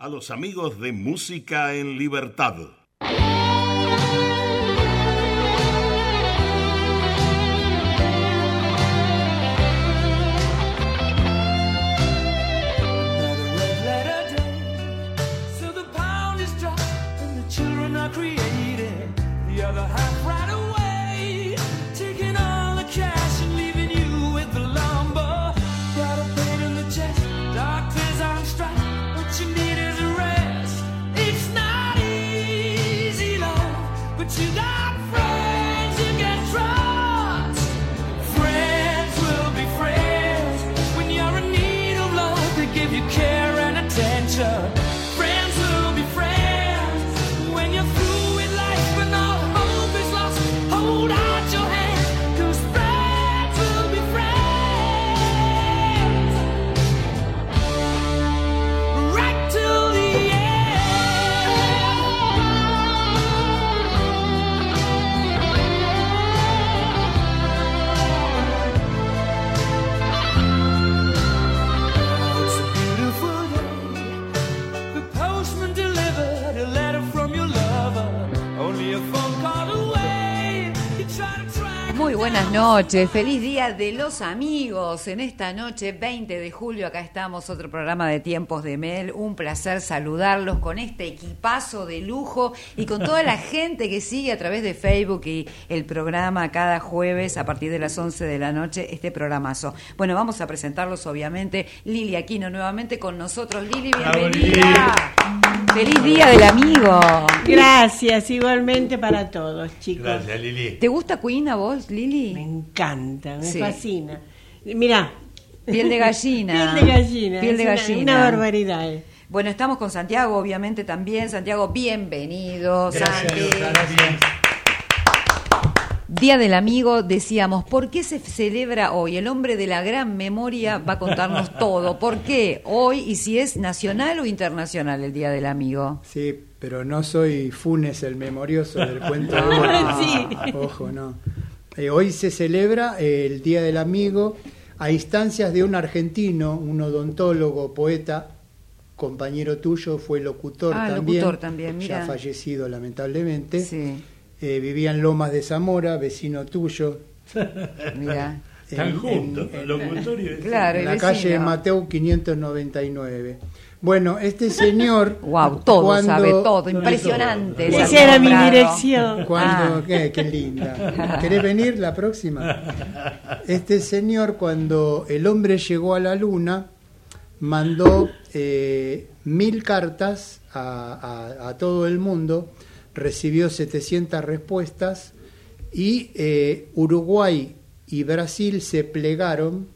a los amigos de Música en Libertad. Buenas noches, feliz día de los amigos. En esta noche, 20 de julio, acá estamos, otro programa de Tiempos de Mel. Un placer saludarlos con este equipazo de lujo y con toda la gente que sigue a través de Facebook y el programa cada jueves a partir de las 11 de la noche, este programazo. Bueno, vamos a presentarlos, obviamente. Lili Aquino nuevamente con nosotros. Lili, bienvenida. Feliz día del amigo. Gracias, igualmente para todos, chicos. Gracias, Lili. ¿Te gusta Queen a vos, Lili? Me encanta, me fascina. Mira, Piel de gallina. Piel de gallina. Piel de gallina. Una, barbaridad. Eh. Bueno, estamos con Santiago, obviamente también. Santiago, bienvenido. Gracias, Día del Amigo, decíamos, ¿por qué se celebra hoy? El hombre de la gran memoria va a contarnos todo. ¿Por qué hoy y si es nacional o internacional el Día del Amigo? Sí, pero no soy Funes el memorioso del cuento de sí. Ojo, no. Eh, hoy se celebra el Día del Amigo a instancias de un argentino, un odontólogo, poeta, compañero tuyo, fue locutor ah, también, locutor también ya fallecido lamentablemente. Sí. Eh, vivía en Lomas de Zamora, vecino tuyo. Mira. Están juntos, locutor y Claro, en la calle Mateo 599. Bueno, este señor. wow, todo sabe todo, impresionante. Esa era mi dirección. Cuando, ah. qué, linda. ¿Querés venir la próxima? Este señor, cuando el hombre llegó a la luna, mandó eh, mil cartas a, todo el mundo, recibió 700 respuestas y eh, Uruguay y Brasil se plegaron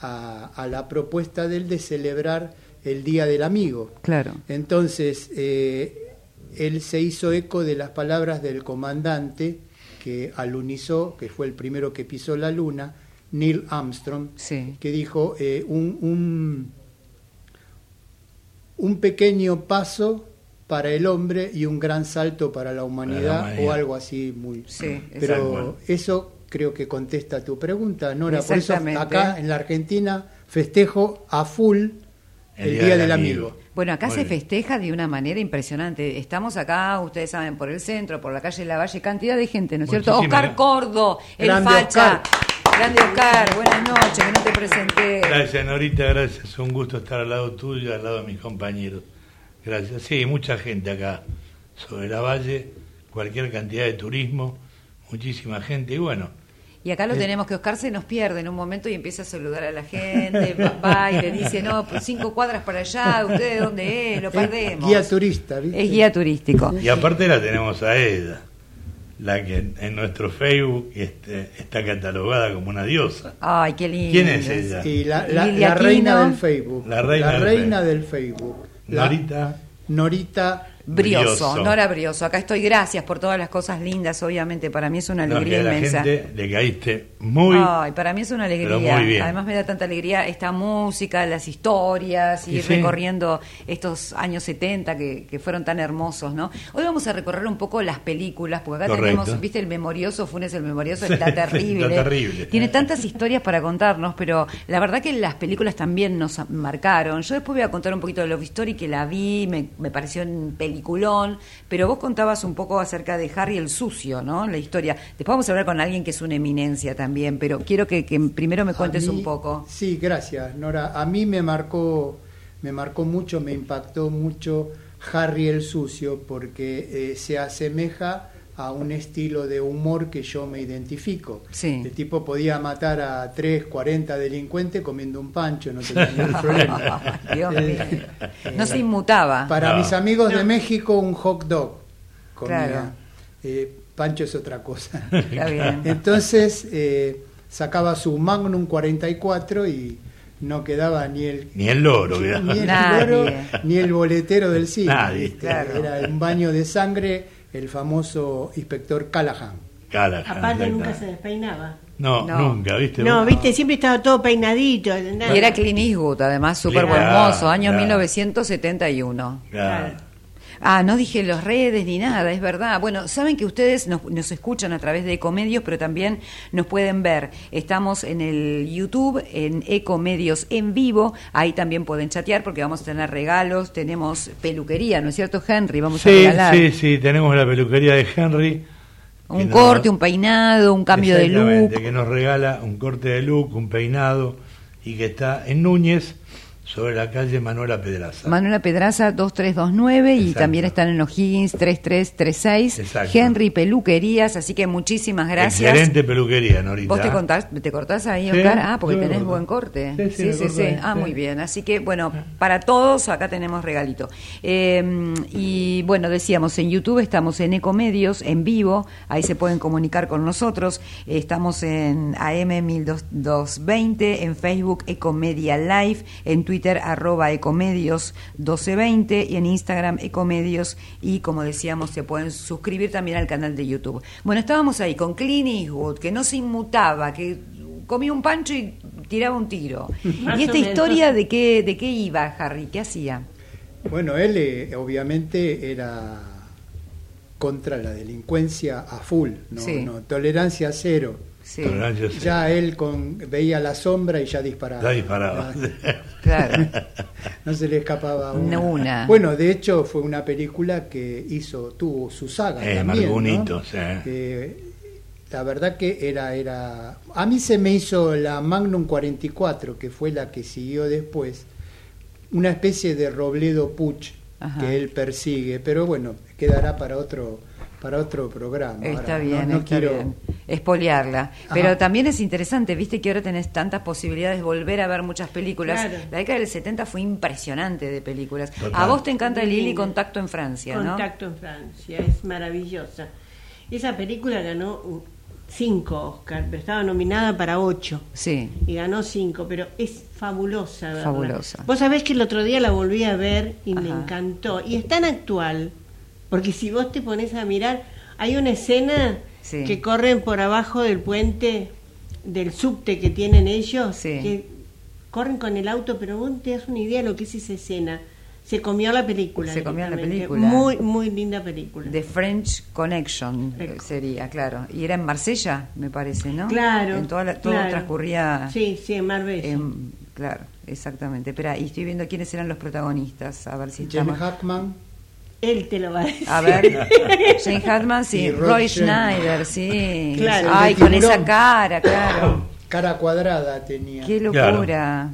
a, a la propuesta de él de celebrar el Día del Amigo. Claro. Entonces, eh, él se hizo eco de las palabras del comandante que alunizó, que fue el primero que pisó la luna, Neil Armstrong, que dijo eh, un, un, un, pequeño paso para el hombre y un gran salto para la humanidad, o algo así muy... Sí, Pero eso creo que contesta tu pregunta, Nora. Por eso acá en la Argentina festejo a full el, Día, del, amigo. Bueno, acá se festeja de una manera impresionante. Estamos acá, ustedes saben, por el centro, por la calle La Valle, cantidad de gente, ¿no es cierto? Oscar Cordo, el facha. Grande Oscar, buenas noches, que no te presenté. Gracias, Norita, gracias. Un gusto estar al lado tuyo, al lado de mis compañeros. Gracias. Sí, mucha gente acá sobre la valle, cualquier cantidad de turismo, muchísima gente. Y bueno, y acá lo tenemos que Oscar se nos pierde en un momento y empieza a saludar a la gente, va y le dice, no, pues cinco cuadras para allá, ¿usted de dónde es? Lo perdemos. guía turista, ¿viste? Es guía turístico. Y aparte la tenemos a ella, la que en nuestro Facebook este, está catalogada como una diosa. Ay, qué lindo. ¿Quién es ella? Y la, reina del Facebook. La reina, del, Facebook. Norita. Norita Brioso, Nora Brioso. Acá estoy, gracias por todas las cosas lindas, obviamente. Para mí es una alegría no, inmensa. La gente le caíste muy. Ay, para mí es una alegría. Además, me da tanta alegría esta música, las historias, y, recorriendo estos años 70 que, que, fueron tan hermosos, ¿no? Hoy vamos a recorrer un poco las películas, porque acá tenemos, viste, el memorioso, Funes el memorioso, está terrible. está terrible. Tiene tantas historias para contarnos, pero la verdad que las películas también nos marcaron. Yo después voy a contar un poquito de Love Story, que la vi, me, me pareció un peliculón, pero vos contabas un poco acerca de Harry el sucio, ¿no? La historia. Después vamos a hablar con alguien que es una eminencia también, pero quiero que, primero me cuentes un poco. Sí, gracias, Nora. A mí me marcó, me marcó mucho, me impactó mucho Harry el sucio, porque eh, se asemeja a un estilo de humor que yo me identifico. El tipo podía matar a 3, 40 delincuentes comiendo un pancho, no tenía ningún problema. Eh, no se inmutaba. Para mis amigos de México, un hot dog comía. Eh, pancho es otra cosa. Entonces eh, sacaba su Magnum 44 y no quedaba ni el ni el loro, ni, el loro ni el boletero del cine. Era un baño de sangre el famoso inspector Callahan. Callahan Aparte nunca se despeinaba. No, nunca, ¿viste? No, viste, siempre estaba todo peinadito. Y era Clint Eastwood, además, súper buen mozo, año 1971. Claro. Ah, no dije los redes ni nada, es verdad. Bueno, saben que ustedes nos, nos, escuchan a través de Ecomedios, pero también nos pueden ver. Estamos en el YouTube, en Ecomedios en vivo. Ahí también pueden chatear porque vamos a tener regalos. Tenemos peluquería, ¿no es cierto, Henry? Vamos a regalar. Sí, sí, tenemos la peluquería de Henry. Un corte, un peinado, un cambio de look. que nos regala un corte de look, un peinado y que está en Núñez sobre la calle Manuela Pedraza. Manuela Pedraza 2329 y también están en los Higgins 3336. Exacto. Henry Peluquerías, así que muchísimas gracias. Excelente peluquería, Norita. ¿Vos te, contás, te cortás ahí, Oscar? Ah, porque tenés buen corte. Sí, sí, sí. Ah, muy bien. Así que, bueno, para todos acá tenemos regalito. Eh, y bueno, decíamos, en YouTube estamos en Ecomedios, en vivo, ahí se pueden comunicar con nosotros. Estamos en AM 1220, en Facebook Ecomedia Live, en Twitter arroba ecomedios 1220 y en Instagram ecomedios y como decíamos se pueden suscribir también al canal de YouTube. Bueno, estábamos ahí con Clint Eastwood, que no se inmutaba, que comía un pancho y tiraba un tiro. ¿Y esta historia de qué, de qué iba Harry? ¿Qué hacía? Bueno, él eh, obviamente era contra la delincuencia a full, no tolerancia cero ya él con, veía la sombra y ya disparaba. Ya disparaba. claro. no se le escapaba una. una. Bueno, de hecho fue una película que hizo, tuvo su saga eh, también. Eh, la verdad que era, era... A mí se me hizo la Magnum 44, que fue la que siguió después, una especie de Robledo Puch que él persigue, pero bueno, quedará para otro para otro programa. Está bien, no, quiero... bien. Espoliarla. Pero también es interesante, viste que ahora tenés tantas posibilidades de volver a ver muchas películas. La década del 70 fue impresionante de películas. A vos te encanta Lili Contacto en Francia, ¿no? Contacto en Francia, es maravillosa. Esa película ganó cinco Oscar, pero estaba nominada para ocho. Sí. Y ganó cinco, pero es fabulosa. Fabulosa. Vos sabés que el otro día la volví a ver y me encantó. Y es tan actual porque si vos te pones a mirar, hay una escena que corren por abajo del puente del subte que tienen ellos, que corren con el auto, pero vos te das una idea de lo que es esa escena. Se comió la película. Se comió la película. Muy, muy linda película. The French Connection sería, claro. Y era en Marsella, me parece, ¿no? Claro. En toda todo transcurría. Sí, sí, en Marbella. claro, exactamente. Espera, y estoy viendo quiénes eran los protagonistas. A ver si Jim Hackman. Él te lo va a decir. A ver, Jane Hartman, sí. Roy Schneider, sí. Claro, Ay, con esa cara, claro. Cara cuadrada tenía. Qué locura.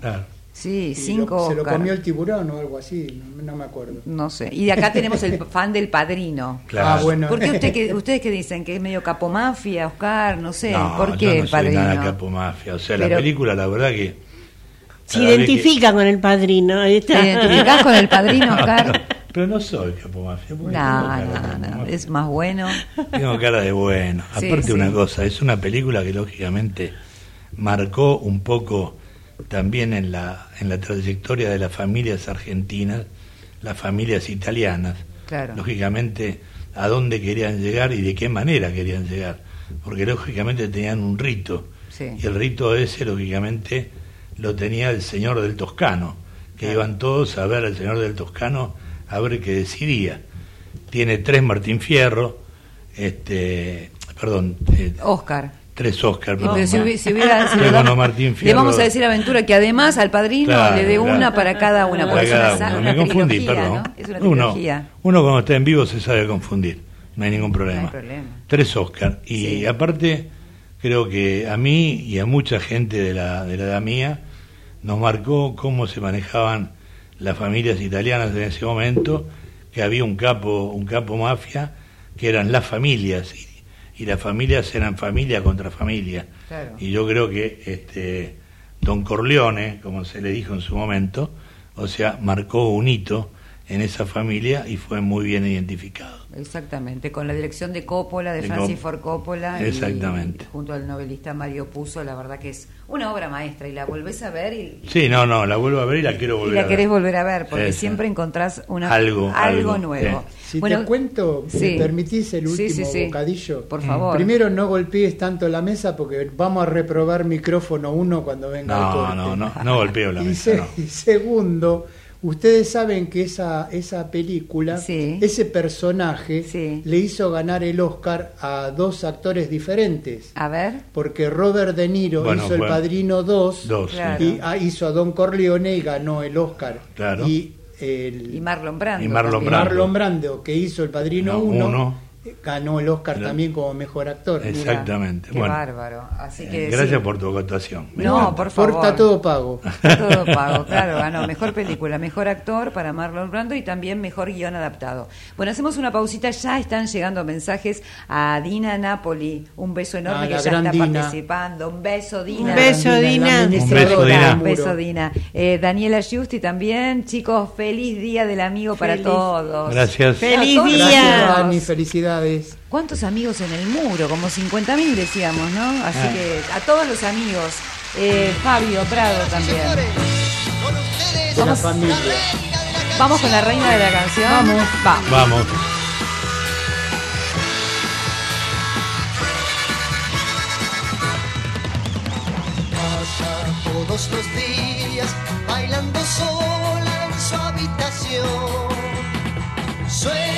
Sí, cinco Se lo comió el tiburón o algo así, no, me acuerdo. No sé. Y de acá tenemos el fan del padrino. Claro. Ah, bueno. ¿Por qué usted que, ustedes que dicen? ¿Que es medio capomafia, Oscar? No sé. ¿Por qué yo no el padrino? Soy nada capomafia. O sea, la película, la verdad que. Se identifica con el padrino. ¿Te identificás con el padrino, Oscar? Pero no soy capomafia. No, no, no, es más bueno. Tengo cara de bueno. Aparte una cosa, es una película que lógicamente marcó un poco también en la, en la trayectoria de las familias argentinas, las familias italianas, lógicamente, a dónde querían llegar y de qué manera querían llegar, porque lógicamente tenían un rito, y el rito ese, lógicamente, lo tenía el señor del Toscano, que iban todos a ver al señor del Toscano a ver qué decidía. Tiene tres Martín Fierro, este, perdón, Oscar tres Oscars. si, le vamos a decir a Aventura que además al padrino le dé una para cada una. Para Me confundí, perdón. uno, uno cuando está en vivo se sabe confundir, no hay ningún problema. Tres Oscars. Y aparte, creo que a mí y a mucha gente de la, de la edad mía nos marcó cómo se manejaban las familias italianas en ese momento, que había un capo, un capo mafia, que eran las familias y las familias eran familia contra familia. Y yo creo que este Don Corleone, como se le dijo en su momento, o sea, marcó un hito en esa familia y fue muy bien identificado. Exactamente, con la dirección de Coppola, de, Francis Ford Coppola, Exactamente. junto al novelista Mario Puzo, la verdad que es una obra maestra y la volvés a ver y... Sí, no, no, la vuelvo a ver y la quiero volver a ver. Y la querés volver a ver porque siempre encontrás una, algo, algo, nuevo. Si te cuento, si permitís el último bocadillo. Por favor. Primero no golpees tanto la mesa porque vamos a reprobar micrófono uno cuando venga no, el corte. No, no, no golpeo la mesa. y segundo Ustedes saben que esa, esa película, ese personaje, le hizo ganar el Oscar a dos actores diferentes. A ver. Porque Robert De Niro hizo El Padrino 2 y ah, hizo a Don Corleone y ganó el Oscar. Y, el, Marlon Brando. Y Marlon, Brando. que hizo El Padrino 1 ganó el Oscar también como mejor actor. Exactamente. qué bárbaro. Así que, gracias por tu acotación. no, por favor. Está todo pago. Está todo pago, claro. Ganó mejor película, mejor actor para Marlon Brando y también mejor guion adaptado. Bueno, hacemos una pausita. Ya están llegando mensajes a Dina Napoli. Un beso enorme ah, que ya está participando. Un beso, Dina. Un beso, Dina. Un beso, Dina. Un beso, Dina. Eh, Daniela Giusti también. Chicos, feliz día del amigo para todos. Gracias. Feliz día. Dani, felicidades. ¿Cuántos amigos en el muro? Como 50.000 decíamos, ¿no? Así ah. que a todos los amigos. Eh, Fabio Prado también. Vamos, familia. Vamos con la reina de la canción. Vamos. Vamos. Vamos. todos los días bailando sola en su habitación. Sueña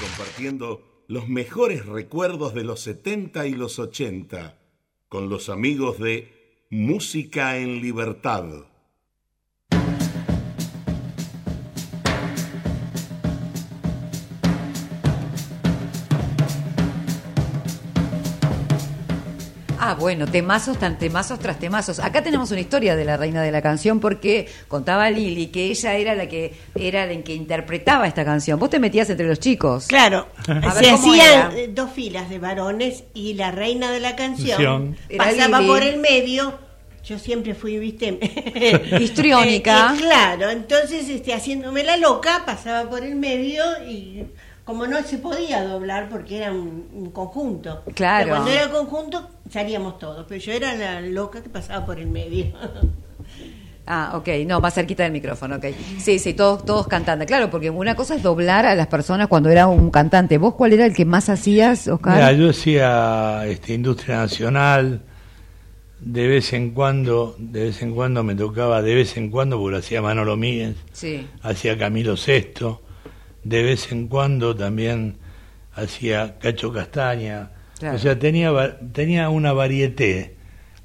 compartiendo los mejores recuerdos de los 70 y los 80 con los amigos de Música en Libertad. Ah, bueno, temazos, tan temazos tras temazos. Acá tenemos una historia de la reina de la canción porque contaba Lili que ella era la que era la que interpretaba esta canción. Vos te metías entre los chicos. Claro, A se ¿cómo hacían era? eh, dos filas de varones y la reina de la canción Canción. Era pasaba Lili. por el medio. Yo siempre fui, viste, Histriónica. Eh, eh, claro, entonces este, haciéndome la loca, pasaba por el medio y como no se podía doblar porque era un, un conjunto. Claro. Pero cuando era conjunto salíamos todos, pero yo era la loca que pasaba por el medio. Ah, ok, no, más cerquita del micrófono, ok. Sí, sí, todos, todos cantando. Claro, porque una cosa es doblar a las personas cuando era un cantante. ¿Vos cuál era el que más hacías, Oscar? Mira, yo hacía este, industria nacional, de vez en cuando, de vez en cuando me tocaba, de vez en cuando, porque lo hacía Manolo Míguez, Sí. hacía Camilo VI, de vez en cuando también hacía Cacho Castaña, Claro. o sea, tenía, tenía una varieté,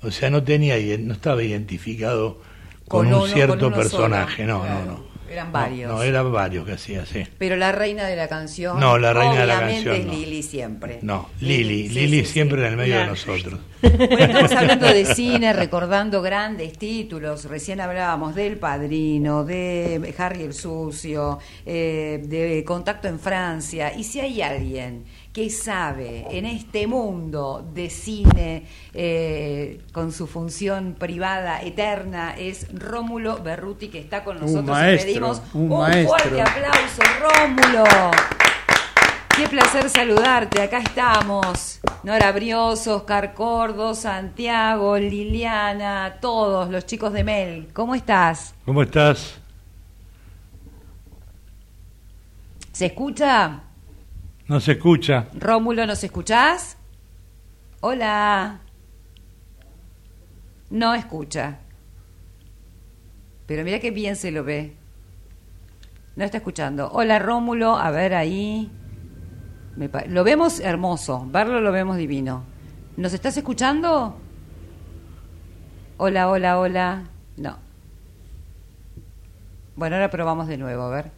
o sea, no tenía, no estaba identificado con, Con un uno- cierto con personaje, solo, no, claro. no, no. Eran varios. No, eran varios que hacía, sí. Pero la reina de la canción. No, la reina de la canción, es no. Lili siempre. No, Lili, sí, Lili sí, sí. siempre en el medio de nosotros. Bueno, estamos hablando de cine, recordando grandes títulos. Recién hablábamos del Padrino, de Harry el Sucio, eh, de Contacto en Francia. Y si hay alguien que sabe en este mundo de cine eh, con su función privada eterna es Rómulo Berruti que está con Un nosotros. y maestro, pedimos un un maestro. fuerte aplauso, Rómulo. Qué placer saludarte, acá estamos. Nora Brioso, Oscar Cordo, Santiago, Liliana, todos los chicos de Mel. ¿Cómo estás? ¿Cómo estás? ¿Se escucha? No se escucha. Rómulo, ¿nos escuchás? Hola. No escucha. Pero mira qué bien se lo ve. No está escuchando. Hola Rómulo, a ver ahí. Me lo vemos hermoso, verlo lo vemos divino. ¿Nos estás escuchando? Hola, hola, hola. No. Bueno, ahora probamos de nuevo, a ver.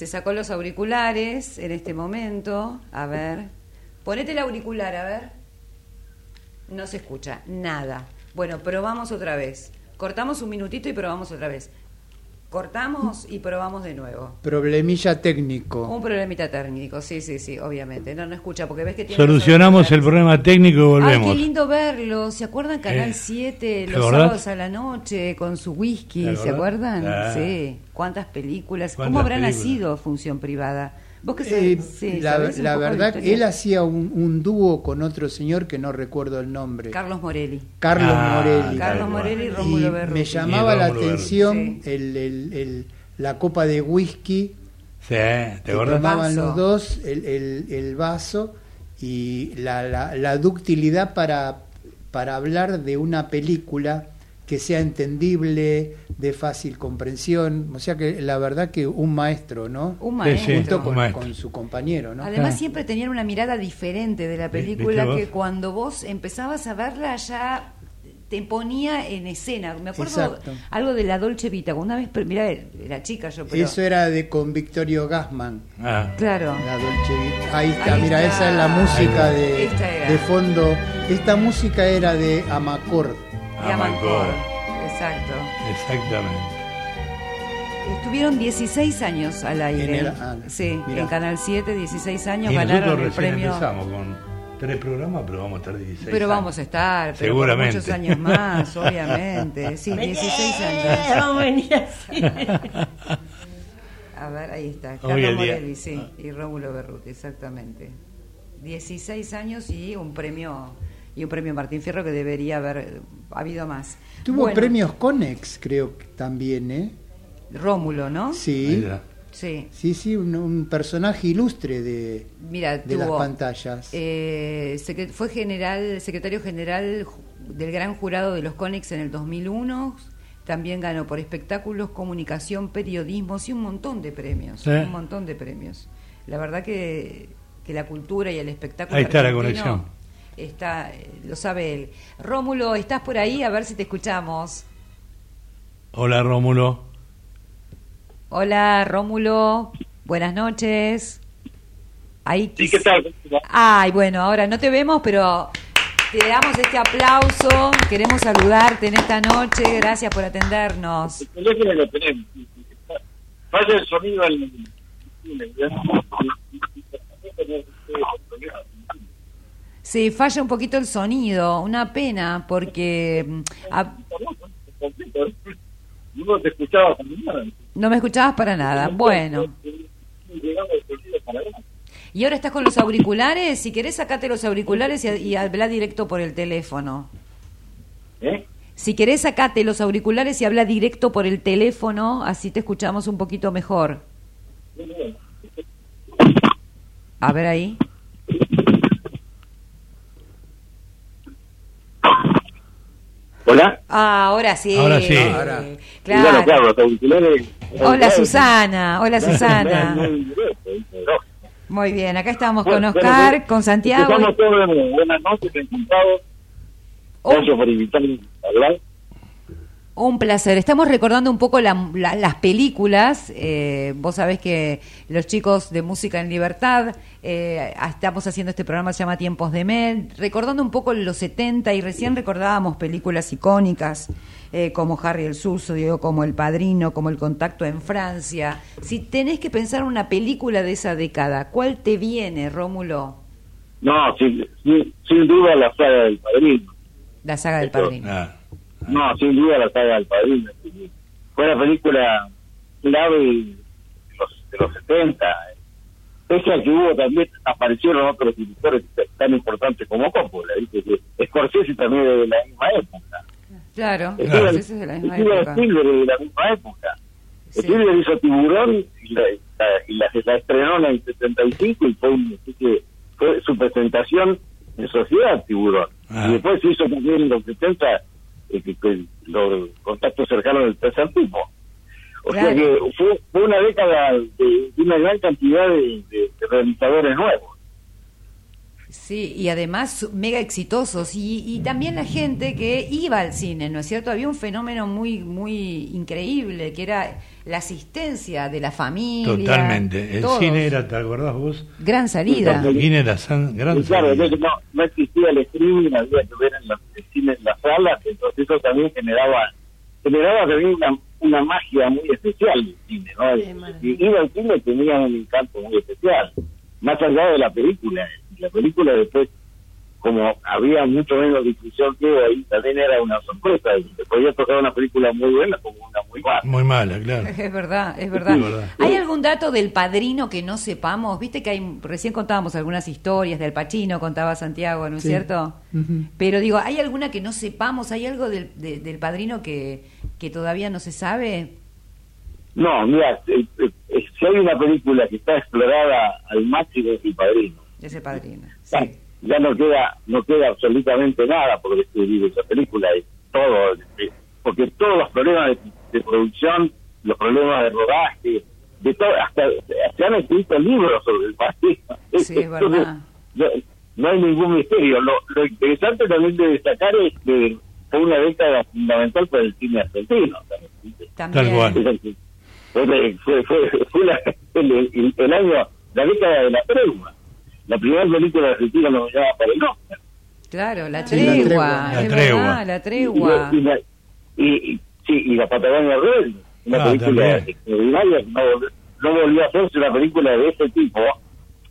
Se sacó los auriculares en este momento. A ver. Ponete el auricular, a ver. No se escucha nada. Bueno, probamos otra vez. Cortamos un minutito y probamos otra vez. Cortamos y probamos de nuevo. Problemilla técnico. Un problemita técnico, sí, sí, sí, obviamente. No, no escucha porque ves que tiene... Solucionamos los el problema técnico y Ay, volvemos. qué lindo verlo. ¿Se acuerdan Canal Eh, 7 ¿te los acordás? sábados a la noche con su whisky? ¿Te ¿Se acuerdan? Ah. Sí. ¿Cuántas películas? ¿Cómo ¿Cuántas habrá películas? nacido Función Privada? ¿Vos qué Eh? Sí, la ¿sabés un la poco de verdad, él hacía un, un dúo con otro señor que no recuerdo el nombre. Carlos Morelli. Carlos Ah, Morelli. Carlos Morelli y. Rómulo Berruti. me llamaba la atención Sí. el, el- el- la copa de whisky Sí, ¿te que tomaban los dos, el, el- el vaso y la, la- la ductilidad para, para hablar de una película que sea entendible, de fácil comprensión. O sea que la verdad que un maestro, ¿no? Un maestro. sí, Junto un con, maestro. con su compañero, ¿no? Además Claro. siempre tenían una mirada diferente de la ¿Viste película vos? que cuando vos empezabas a verla ya te ponía en escena. Me acuerdo Exacto. algo de la Dolce Vita. Una vez, mira, era chica yo, pero... Eso era de con Victorio Gassman. Ah, Claro. La Dolce Vita. Ahí está, Ahí mira, está. esa es la música de fondo. Esta música era de Amacord. Amancor. Exacto. exactamente. Estuvieron 16 años al aire. En el- ah, sí, mira. en Canal 7, 16 años Y ganaron nosotros el recién premio. empezamos con tres programas, pero vamos a estar 16 Pero años. vamos a estar, pero por Seguramente. muchos años más, obviamente. Sí, 16 años. Vamos a venir así. A ver, ahí está. Carlos. Morelli, sí, y Rómulo Berruti, exactamente. 16 años y un premio y un premio Martín Fierro que debería haber eh, habido más. Tuvo Bueno, premios Conex, creo que también, ¿eh? Rómulo, ¿no? Sí. Sí. Sí, sí, un, un personaje ilustre de, Mira, de las pantallas. eh, fue general, secretario general del gran jurado de los Conex en el 2001. También ganó por espectáculos, comunicación, periodismo, sí, un montón de premios. Un montón de premios. La verdad que, que la cultura y el espectáculo. Ahí está la conexión. Está, lo sabe él. Rómulo, ¿estás por ahí? A ver si te escuchamos. Hola, Rómulo. Hola, Rómulo. Buenas noches. Ahí Sí, ¿qué tal? Ay, bueno, ahora no te vemos, pero te damos este aplauso. Queremos saludarte en esta noche. Gracias por atendernos. El teléfono lo tenemos. Falla el sonido al... Sí, falla un poquito el sonido. Una pena, porque mm, a- No te escuchaba para nada. no me escuchabas para nada. Bueno. Y ahora estás con los auriculares. Si querés, sacate los auriculares y, y habla directo por el teléfono. ¿Eh? Si querés, sacate los auriculares y habla directo por el teléfono, así te escuchamos un poquito mejor. A ver ahí. Hola. Ah, ahora sí. Ahora sí. Ahora. Y Claro. bueno, claro, los auriculares... Hola Susana, hola Susana. muy bien, acá estamos con Oscar, bueno, con Santiago. Todos. Buenas noches, encantados. Oh. Gracias por invitarme a hablar. Un placer. Estamos recordando un poco la- la- las películas. Eh, vos sabés que los chicos de Música en Libertad eh, estamos haciendo este programa que se llama Tiempos de Mel, recordando un poco los 70 y recién recordábamos películas icónicas eh, como Harry el Suso, digo, como El Padrino, como El Contacto en Francia. Si tenés que pensar una película de esa década, ¿cuál te viene, Rómulo? No, sin, sin, sin duda la saga del padrino. La saga del. Padrino. Ah, No, sin duda la saga del padrino. Fue la película clave de los, de los 70. Pese a que hubo también, aparecieron otros directores tan importantes como Coppola, ¿viste? Que Scorsese también es de la misma época. Claro, Steven- ese es de la misma época. Spielberg de la misma época. Sí. Spielberg hizo Tiburón y la, la- y la, la estrenó en el 75 y fue, que fue su presentación en sociedad Tiburón. Ah. Y después se hizo también en los 70 eh, que- que los contactos cercanos del tercer tipo. O sea que fue, fue una década de, de una gran cantidad de, de- de realizadores nuevos. Sí, y además mega exitosos. Y, y también la gente que iba al cine, ¿no es cierto? Había un fenómeno muy, muy increíble, que era la asistencia de la familia. totalmente. El todos. cine era, ¿te acordás vos? Gran salida. El cine era san- gran Y claro, salida. no, no existía el streaming, había que ver en los, el cine en las salas, entonces eso también generaba generaba también una, una magia muy especial del cine, ¿no? Sí, y ir al cine tenía un encanto muy especial, más allá de la película. La película después, como había mucho menos difusión que ahí, también era una sorpresa, y te podía tocar una película muy buena como una muy mala. Muy mala, claro. Es verdad, es verdad. ¿Hay algún dato del padrino que no sepamos? Viste que hay, recién contábamos algunas historias del Pachino, contaba Santiago, ¿no es Sí. cierto? Pero digo, ¿hay alguna que no sepamos? ¿Hay algo del, de- del padrino que, que todavía no se sabe? No, mira, eh, eh, si hay una película que está explorada al máximo es El Padrino. De ese padrino. ya, Sí. ya no queda no queda absolutamente nada por descubrir esa película es todo eh, porque todos los problemas de, de producción los problemas de rodaje de todo hasta se han escrito libros sobre el país Sí, es verdad. no, no hay ningún misterio lo, lo interesante también de destacar es que fue una década fundamental para el cine argentino también. Es fue, fue, fue, fue la- el, el- el año, la década de la tregua. La primera película argentina nominada para el Oscar. Claro, la la tregua. La tregua. verdad, la tregua. Y, y, la- y- y- sí, y la Patagonia Rebelde, una Ah, película extraordinaria. No, vol- no volvió a hacerse una película de ese tipo,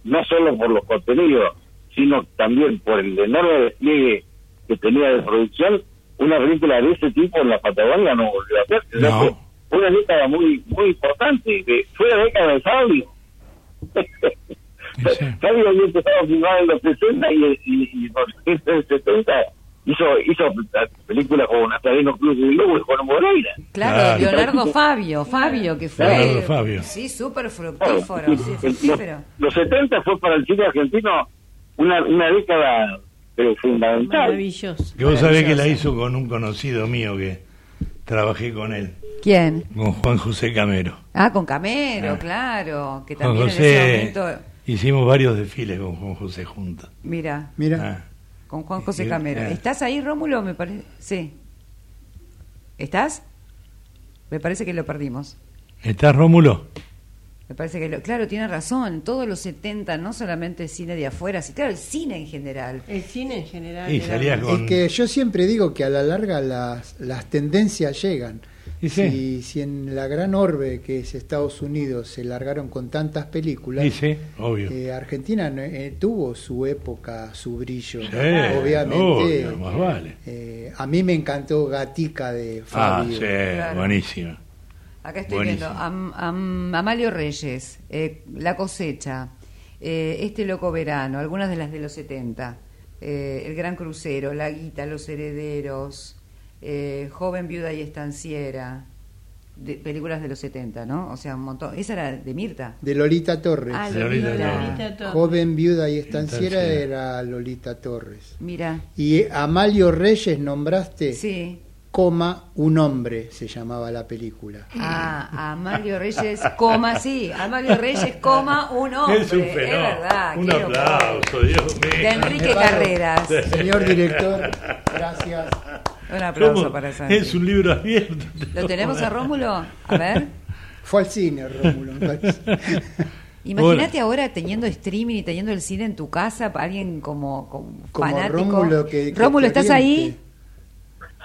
no solo por los contenidos, sino también por el enorme despliegue que tenía de producción. Una película de ese tipo en la Patagonia no volvió a hacerse. No. una década muy muy importante. de- fue la década de Fabio. Sí. Fabio había empezado a filmar en los 60 y, y, y en los 70 hizo, hizo películas como Nazareno Cruz y Lobo y Juan Moreira. Claro, Claro. Leonardo Fabio, Fabio, que fue. Leonardo Fabio. Sí, súper Claro, fructífero, sí, los, fructífero. los 70 fue para el cine argentino una, una década pero fundamental. Maravilloso. Que vos sabés que la hizo con un conocido mío que trabajé con él, ¿Quién? con Juan José Camero. Ah, con Camero, Ah. claro, que Juan también en ese José, momento. Hicimos varios desfiles con Juan José juntos. Mira, Mira, Ah, con Juan José Sí, Camero. ¿Estás ahí, Rómulo? Me parece. Sí. ¿Estás? Me parece que lo perdimos. ¿Estás, Rómulo? Me parece que lo, claro, tiene razón. Todos los 70, no solamente cine de afuera, sí, claro, el cine en general. El cine en general. Y era- salías con... Es que yo siempre digo que a la larga las, las tendencias llegan. Y sí. Si, si en la gran orbe que es Estados Unidos se largaron con tantas películas, Sí, sí, obvio. eh, Argentina eh, tuvo su época, su brillo. Sí, Obviamente. obvio, más vale. eh, a mí me encantó Gatica de Ah, Fabio. sí, Claro. buenísimo. Acá estoy Buenísimo. viendo Am- Am- Amalio Reyes, eh, La cosecha, eh, Este loco verano, algunas de las de los 70, eh, El gran crucero, La guita, Los herederos, eh, Joven viuda y estanciera, de, películas de los 70, ¿no? O sea, un montón. Esa era de Mirta. De Lolita Torres. Ah, De Lolita Lolita. Torres. Lolita Torres. Joven viuda y estanciera era Lolita Torres. Mira, Y Amalio Reyes nombraste, sí. coma, un hombre se llamaba la película. Ah, Amalio Reyes, coma, sí, Amalio Reyes, coma, un hombre. es un fenómeno. verdad. un aplauso, Dios mío. De Enrique. Carreras. Señor director, gracias. Un aplauso ¿Cómo? para Santi. Es un libro abierto. ¿Lo tenemos a Rómulo? A ver. Fue al cine, Rómulo. Imagínate ahora teniendo streaming y teniendo el cine en tu casa, para alguien como, como, Como fanático. Rómulo, que- que Rómulo, ¿estás ahí?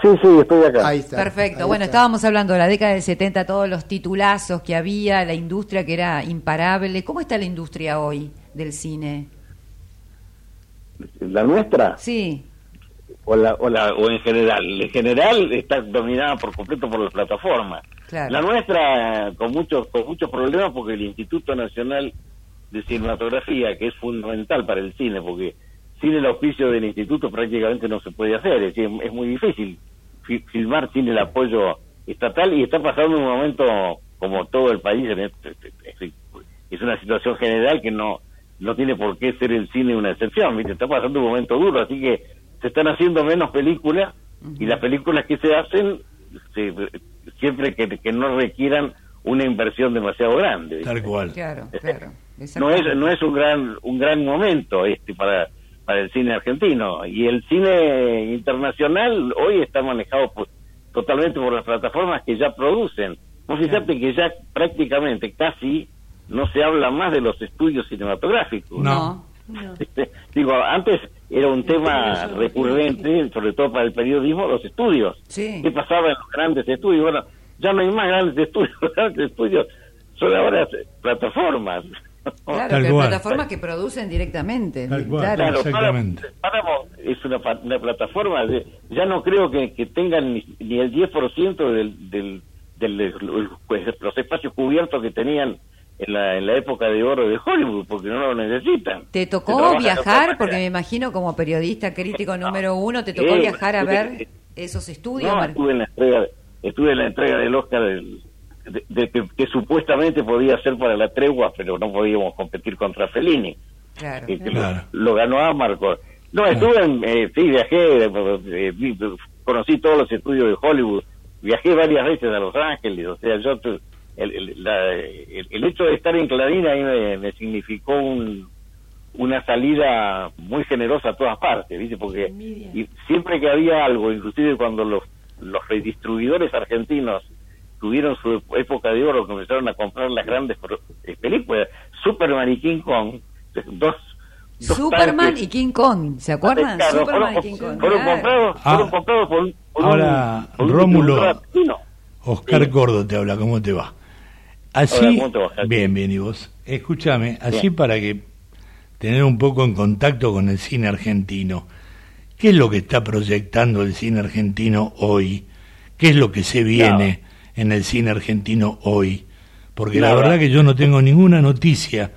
Sí, sí, estoy acá. Ahí está. Perfecto. ahí bueno, está. estábamos hablando de la década del 70, todos los titulazos que había, la industria que era imparable. ¿Cómo está la industria hoy del cine? ¿La nuestra? Sí. O, la, o, la, o en general. En general está dominada por completo por las plataformas. Claro. La nuestra con muchos con muchos problemas porque el Instituto Nacional de Cinematografía, que es fundamental para el cine, porque sin el auspicio del instituto prácticamente no se puede hacer, es decir, es muy difícil fi- filmar sin el apoyo estatal y está pasando un momento como todo el país, en este- este- es una situación general que no no tiene por qué ser el cine una excepción, ¿viste? está pasando un momento duro, así que se están haciendo menos películas y las películas que se hacen se- siempre que, que no requieran una inversión demasiado grande. Tal cual. Claro, claro. no es no es un gran un gran momento este para para el cine argentino y el cine internacional hoy está manejado por- totalmente por las plataformas que ya producen vos fíjate que ya prácticamente casi no se habla más de los estudios cinematográficos No. No. digo antes era un tema recurrente sobre todo para el periodismo los estudios Sí. qué pasaba en los grandes estudios bueno ya no hay más grandes estudios los grandes estudios son ahora plataformas Claro, Tal que hay cual. plataformas que producen directamente. Tal cual. Claro. Exactamente. Páramo, Páramo es una, plataforma, de- ya no creo que, que tengan ni, ni el 10% del, del, del- del- los espacios cubiertos que tenían en la, en la época de oro de Hollywood, porque no lo necesitan. ¿Te tocó viajar? Porque me imagino como periodista crítico número uno, ¿te tocó viajar a ver esos estudios? No, Mar- estuve en la entrega, estuve en la entrega del Oscar del- de, de que, que supuestamente podía ser para la tregua, pero no podíamos competir contra Fellini. Claro. que Claro. lo, lo ganó Amarco. No, estuve en, eh, sí, viajé, eh, eh, vi- conocí todos los estudios de Hollywood, viajé varias veces a Los Ángeles, o sea, yo, tu- el, el, la- el- el hecho de estar en Clarín ahí me, me significó un, una salida muy generosa a todas partes, ¿viste? Porque y siempre que había algo, inclusive cuando los, los redistribuidores argentinos tuvieron su época de oro, que empezaron a comprar las grandes eh, películas, Superman y King Kong, dos, dos Superman tanques- y King Kong, ¿se acuerdan? Claro, Superman y fueron, King Kong. fueron claro. comprados, Ah. fueron comprados por, Ahora, un, Rómulo. Oscar Sí. Gordo te habla, ¿cómo te va? Así, Hola, ¿cómo te va, Jaime? bien, bien, y vos. Escúchame, así Bien. para que tener un poco en contacto con el cine argentino. ¿Qué es lo que está proyectando el cine argentino hoy? ¿Qué es lo que se viene en el cine argentino hoy? Porque la verdad que yo no tengo ninguna noticia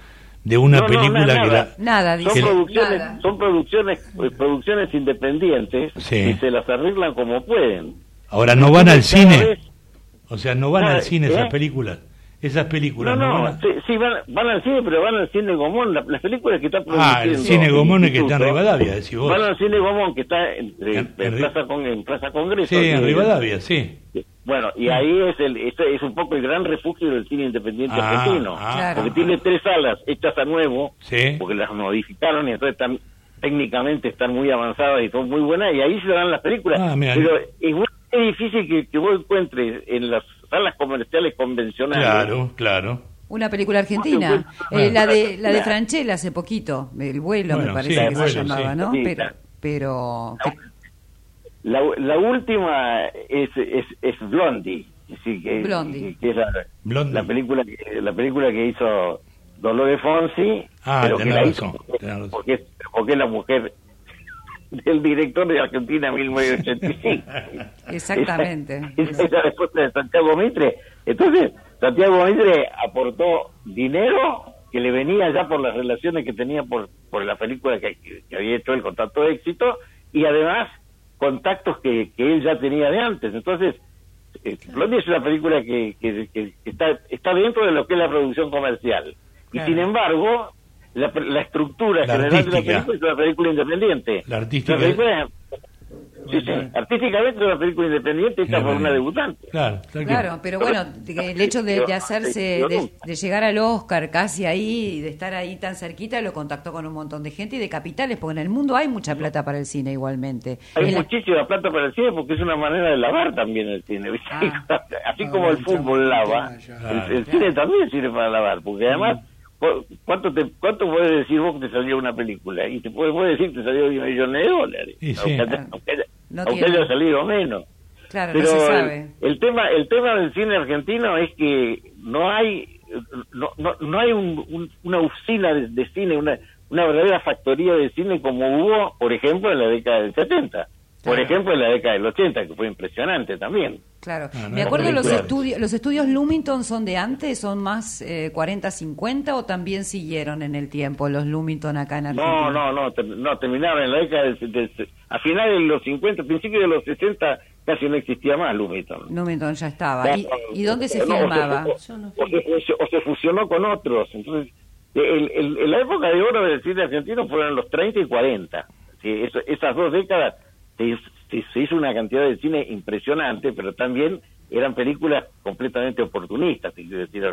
de una No, no, película nada, que la... Nada, Son dice. producciones, Nada. son producciones, eh, producciones independientes Sí. y se las arreglan como pueden. Ahora no van al cine. vez- O sea, no van al cine ¿eh? esas películas. Esas No, películas no, no, a- sí, sí, van, van al cine, pero van al cine Gomón. La- las películas que está Ah, el produciendo cine Gomón es que está en Rivadavia, decís vos. Van al cine Gomón que está En- en, en Plaza, Con- en Plaza Congreso. Sí, en Rivadavia, sí. Bueno, y ahí es el es, es un poco el gran refugio del cine independiente Ah, argentino. ah, Claro. Porque tiene tres salas hechas a nuevo, Sí. porque las modificaron y entonces están técnicamente están muy avanzadas y son muy buenas y ahí se dan las películas. Ah, mira. Pero es muy difícil que, que vos encuentres en las salas comerciales convencionales. Claro, claro. Una película argentina, Bueno, eh, la de la de. Franchella hace poquito, el vuelo me parece sí, que se llamaba, sí. ¿no? Sí, pero pero La, la última es, es, es Blondie. Sí, que, Blondie. que es la, Blondie. la película que, la película que hizo Dolores Fonsi Ah, pero que la razón, hizo porque, porque es, porque es la mujer del director de Argentina 1985 exactamente. Esa es la respuesta de Santiago Mitre. Entonces, Santiago Mitre aportó dinero que le venía ya por las relaciones que tenía por, por la película que, que había hecho el contacto de éxito y además contactos que, que él ya tenía de antes. Entonces, eh, Blondie es una película que, que, que- que está, está dentro de lo que es la producción comercial. Y Claro. sin embargo, la, la estructura La general de la película es una película independiente. La artística. La película- sí, sí, artísticamente es una película independiente hecha por una debutante. Claro. Claro, pero bueno, el hecho de, de hacerse, de, de llegar al Oscar casi ahí, y de estar ahí tan cerquita, lo contactó con un montón de gente y de capitales, porque en el mundo hay mucha plata para el cine igualmente. Hay la- muchísima plata para el cine porque es una manera de lavar también el cine. Ah. Así como el fútbol lava, el, cine también sirve para lavar, porque además, cu- ¿cuánto te cuánto puedes decir vos que te salió una película? Y te puedes, puedes decir que te salió 10 millones de dólares, sí. aunque, haya- aunque haya- No aunque tiene- haya salido menos. Claro, Pero no se el, sabe. el tema el tema del cine argentino es que no hay no, no, no hay un- un- una usina de, de cine, una, una verdadera factoría de cine como hubo, por ejemplo, en la década del 70. Por ejemplo, en la década del 80, que fue impresionante también. Claro. Ah, no Me acuerdo los estudios, los estudios Lumington son de antes, son más eh, 40, 50 o también siguieron en el tiempo los Lumington acá en Argentina. No, no, no, ter- no, terminaron en la década del, del- a finales de los 50, principios de los 60, casi no existía más Lumiton. Lumington ya estaba. ¿Y, y dónde se No, o filmaba? o- o se, o se fusionó con otros. Entonces, el, la época de oro del cine argentino fueron los 30 y 40. Sí, eso- esas dos décadas se, se- hizo una cantidad de cine impresionante, pero también eran películas completamente oportunistas. Es decir,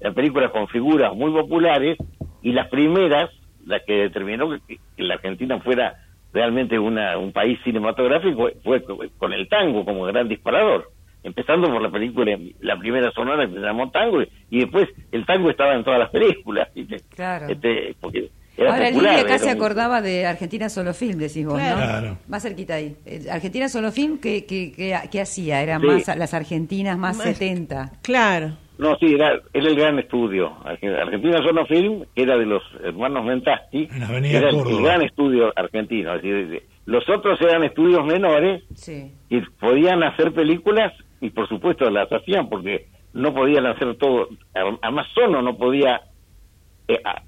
eran películas con figuras muy populares y las primeras, las que determinó que, que la Argentina fuera realmente una, un país cinematográfico, fue con el tango como gran disparador empezando por la película, la primera sonora que se llamó Tango, y, después el tango estaba en todas las películas. Claro. Este, porque era Ahora popular, Lidia acá era se un- acordaba de Argentina Solo Film, decís vos, Claro. ¿no? Claro. Más cerquita ahí. Eh, Argentina Solo Film, ¿qué, qué, qué, qué hacía? Eran Sí. más las argentinas más Más- 70. Claro. No, sí, era, era el gran estudio. Arge- Argentina Sono Film, que era de los hermanos Mentasti, era el- Córdoba. el gran estudio argentino. Es decir, los otros eran estudios menores Sí. que podían hacer películas y por supuesto las hacían porque no podían hacer todo. Además, Sono no podía eh, a-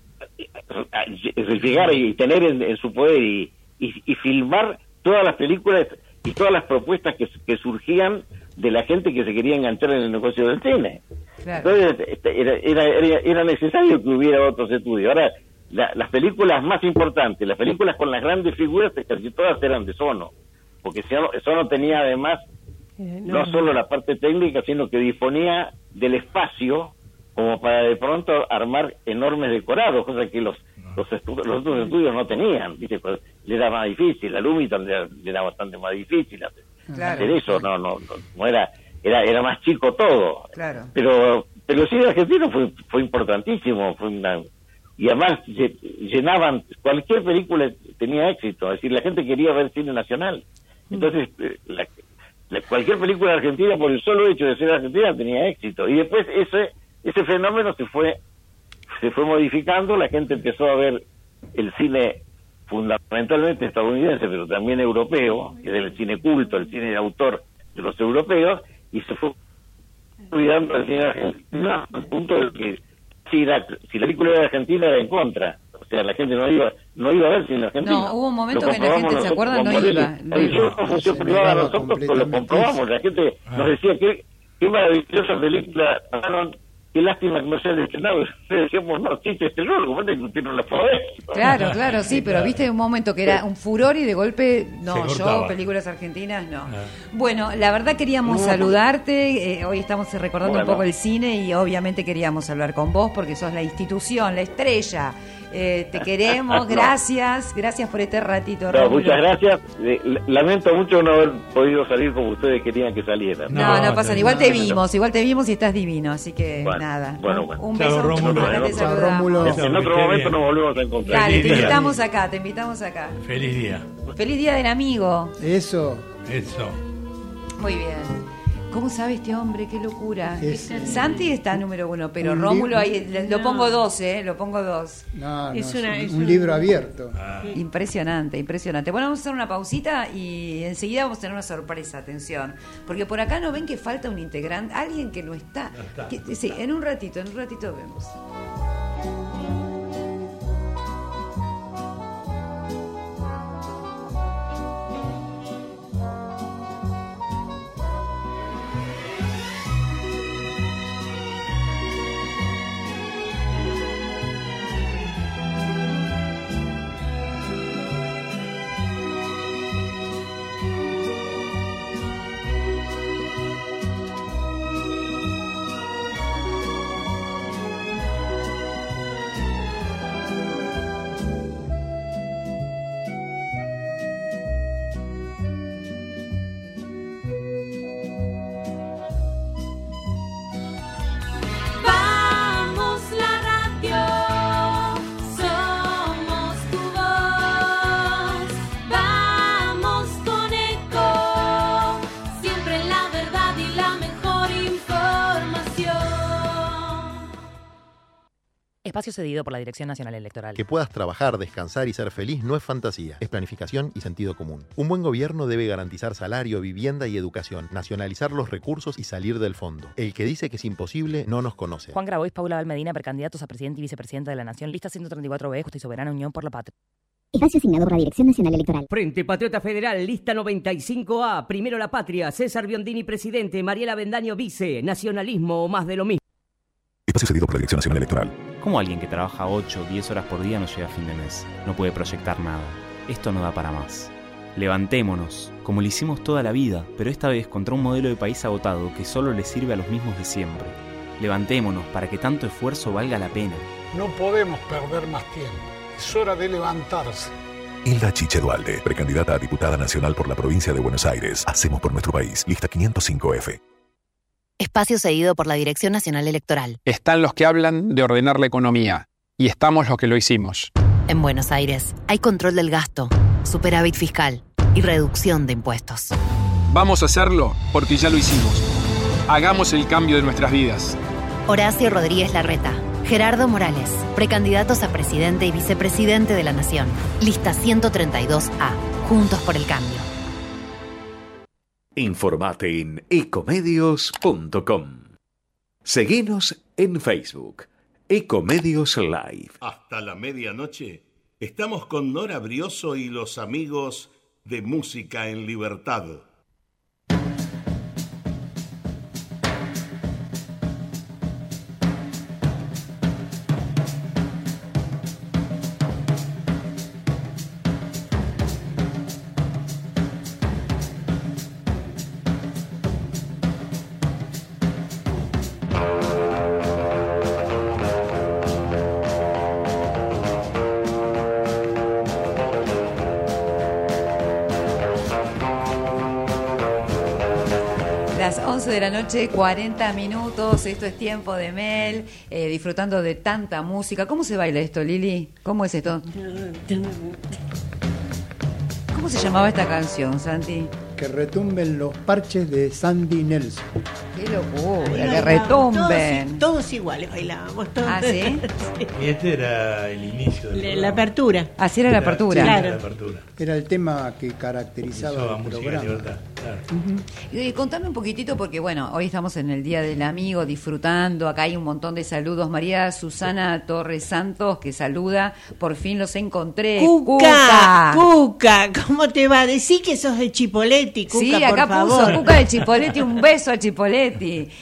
llegar y tener en, en su poder y, y- y filmar todas las películas y todas las propuestas que, que surgían de la gente que se quería enganchar en el negocio del cine. Claro. Entonces este, era, era, era, necesario que hubiera otros estudios. Ahora, la- las películas más importantes, las películas con las grandes figuras, casi todas eran de Sono, porque Sono, Sono tenía además Eh, no solo la parte técnica, sino que disponía del espacio como para de pronto armar enormes decorados, cosa que los los, estu- los otros estudios no tenían, ¿viste? Pues, le era más difícil, a Lumiton le, era- le era bastante más difícil hacer, Claro. hacer eso, no, no, no, no era, era, era más chico todo. Claro. Pero, pero el cine argentino fue, fue importantísimo, fue una, y además lle- llenaban, cualquier película tenía éxito, es decir, la gente quería ver cine nacional. Entonces, eh, la- la- cualquier película argentina, por el solo hecho de ser argentina, tenía éxito. Y después ese, ese fenómeno se fue, se fue modificando, la gente empezó a ver el cine fundamentalmente estadounidense, pero también europeo, que es el cine culto, el cine de autor de los europeos, y se fue cuidando el cine argentino al punto de que si la, si la película era argentina era en contra. O sea, la gente no iba, no iba a ver cine argentino. No, hubo un momento que la gente, ¿se con No iba, no iba. función Se privada, nosotros lo comprobamos. La gente Ah. nos decía que qué maravillosa película qué lástima que no sea el estrenado. Le decíamos, no, sí, se estrenó, lo que pasa es que usted no la podés. Claro, claro, sí, pero viste un momento que era un furor y de golpe, no, yo, películas argentinas, no. Ah. Bueno, la verdad queríamos saludarte, eh, hoy estamos recordando un poco el cine y obviamente queríamos hablar con vos porque sos la institución, la estrella. Eh, te queremos, gracias, gracias por este ratito, No, muchas gracias. Lamento mucho no haber podido salir como ustedes querían que saliera. No, no, No, pasa, no, igual no, te no. vimos, igual te vimos y estás divino, así que Bueno, nada. bueno, un, bueno. un beso, Rómulo. En otro momento nos volvemos a encontrar. Dale, te invitamos acá, te invitamos acá. Feliz día. Feliz día del amigo. Eso. Eso. Muy bien. ¿Cómo sabe este hombre? Qué locura. Es- Santi está número uno, pero Un Rómulo ahí le- lo pongo dos, ¿eh? Lo pongo dos. No, no, Es una- un, es un un- libro abierto. Ah, Impresionante, impresionante. Bueno, vamos a hacer una pausita y enseguida vamos a tener una sorpresa, atención. Porque por acá no ven que falta un integrante, alguien que no está. No está. Que- sí, en un ratito, en un ratito vemos. Espacio cedido por la Dirección Nacional Electoral. Que puedas trabajar, descansar y ser feliz no es fantasía, es planificación y sentido común. Un buen gobierno debe garantizar salario, vivienda y educación, nacionalizar los recursos y salir del fondo. El que dice que es imposible no nos conoce. Juan Grabois, Paula Valmedina, precandidatos a presidente y vicepresidenta de la Nación. Lista 134B, Justa y Soberana Unión por la Patria. Espacio asignado por la Dirección Nacional Electoral. Frente Patriota Federal, lista 95A, Primero la Patria, César Biondini presidente, Mariela Bendaño vice, nacionalismo o más de lo mismo. Espacio cedido por la Dirección Nacional Electoral. ¿Cómo alguien que trabaja 8 o 10 horas por día no llega a fin de mes? No puede proyectar nada. Esto no da para más. Levantémonos, como lo hicimos toda la vida, pero esta vez contra un modelo de país agotado que solo le sirve a los mismos de siempre. Levantémonos para que tanto esfuerzo valga la pena. No podemos perder más tiempo. Es hora de levantarse. Hilda Chiche Dualde, precandidata a diputada nacional por la provincia de Buenos Aires. Hacemos por nuestro país. Lista 505F. Espacio cedido por la Dirección Nacional Electoral. Están los que hablan de ordenar la economía. Y estamos los que lo hicimos. En Buenos Aires hay control del gasto, superávit fiscal y reducción de impuestos. Vamos a hacerlo porque ya lo hicimos. Hagamos el cambio de nuestras vidas. Horacio Rodríguez Larreta, Gerardo Morales, precandidatos a presidente y vicepresidente de la Nación. Lista 132A. Juntos por el cambio. Informate en ecomedios.com. Seguinos en Facebook, Ecomedios Live. Hasta la medianoche estamos con Nora Brioso y los amigos de Música en Libertad. Noche, 40 minutos. Esto es tiempo de Mel, eh, disfrutando de tanta música. ¿Cómo se baila esto, Lili? ¿Cómo es esto? ¿Cómo se llamaba esta canción, Santi? Que retumben los parches de Sandy Nelson. ¡Qué locura! Ahí ¡Que retumben! Todos, todos iguales bailábamos. Todos. ¿Ah, sí? Y este era el inicio del La, la apertura. Así era la apertura. Sí, Claro. la apertura. Era el tema que caracterizaba el programa. libertad. Y contame un poquitito porque bueno, hoy estamos en el Día del Amigo disfrutando, acá hay un montón de saludos. María Susana Torres Santos que saluda, por fin los encontré. Cuca, Cuca, ¿cómo te va? Decí que sos de Chipoletti, Cuca, sí, por acá favor. puso Cuca de Chipoletti, un beso a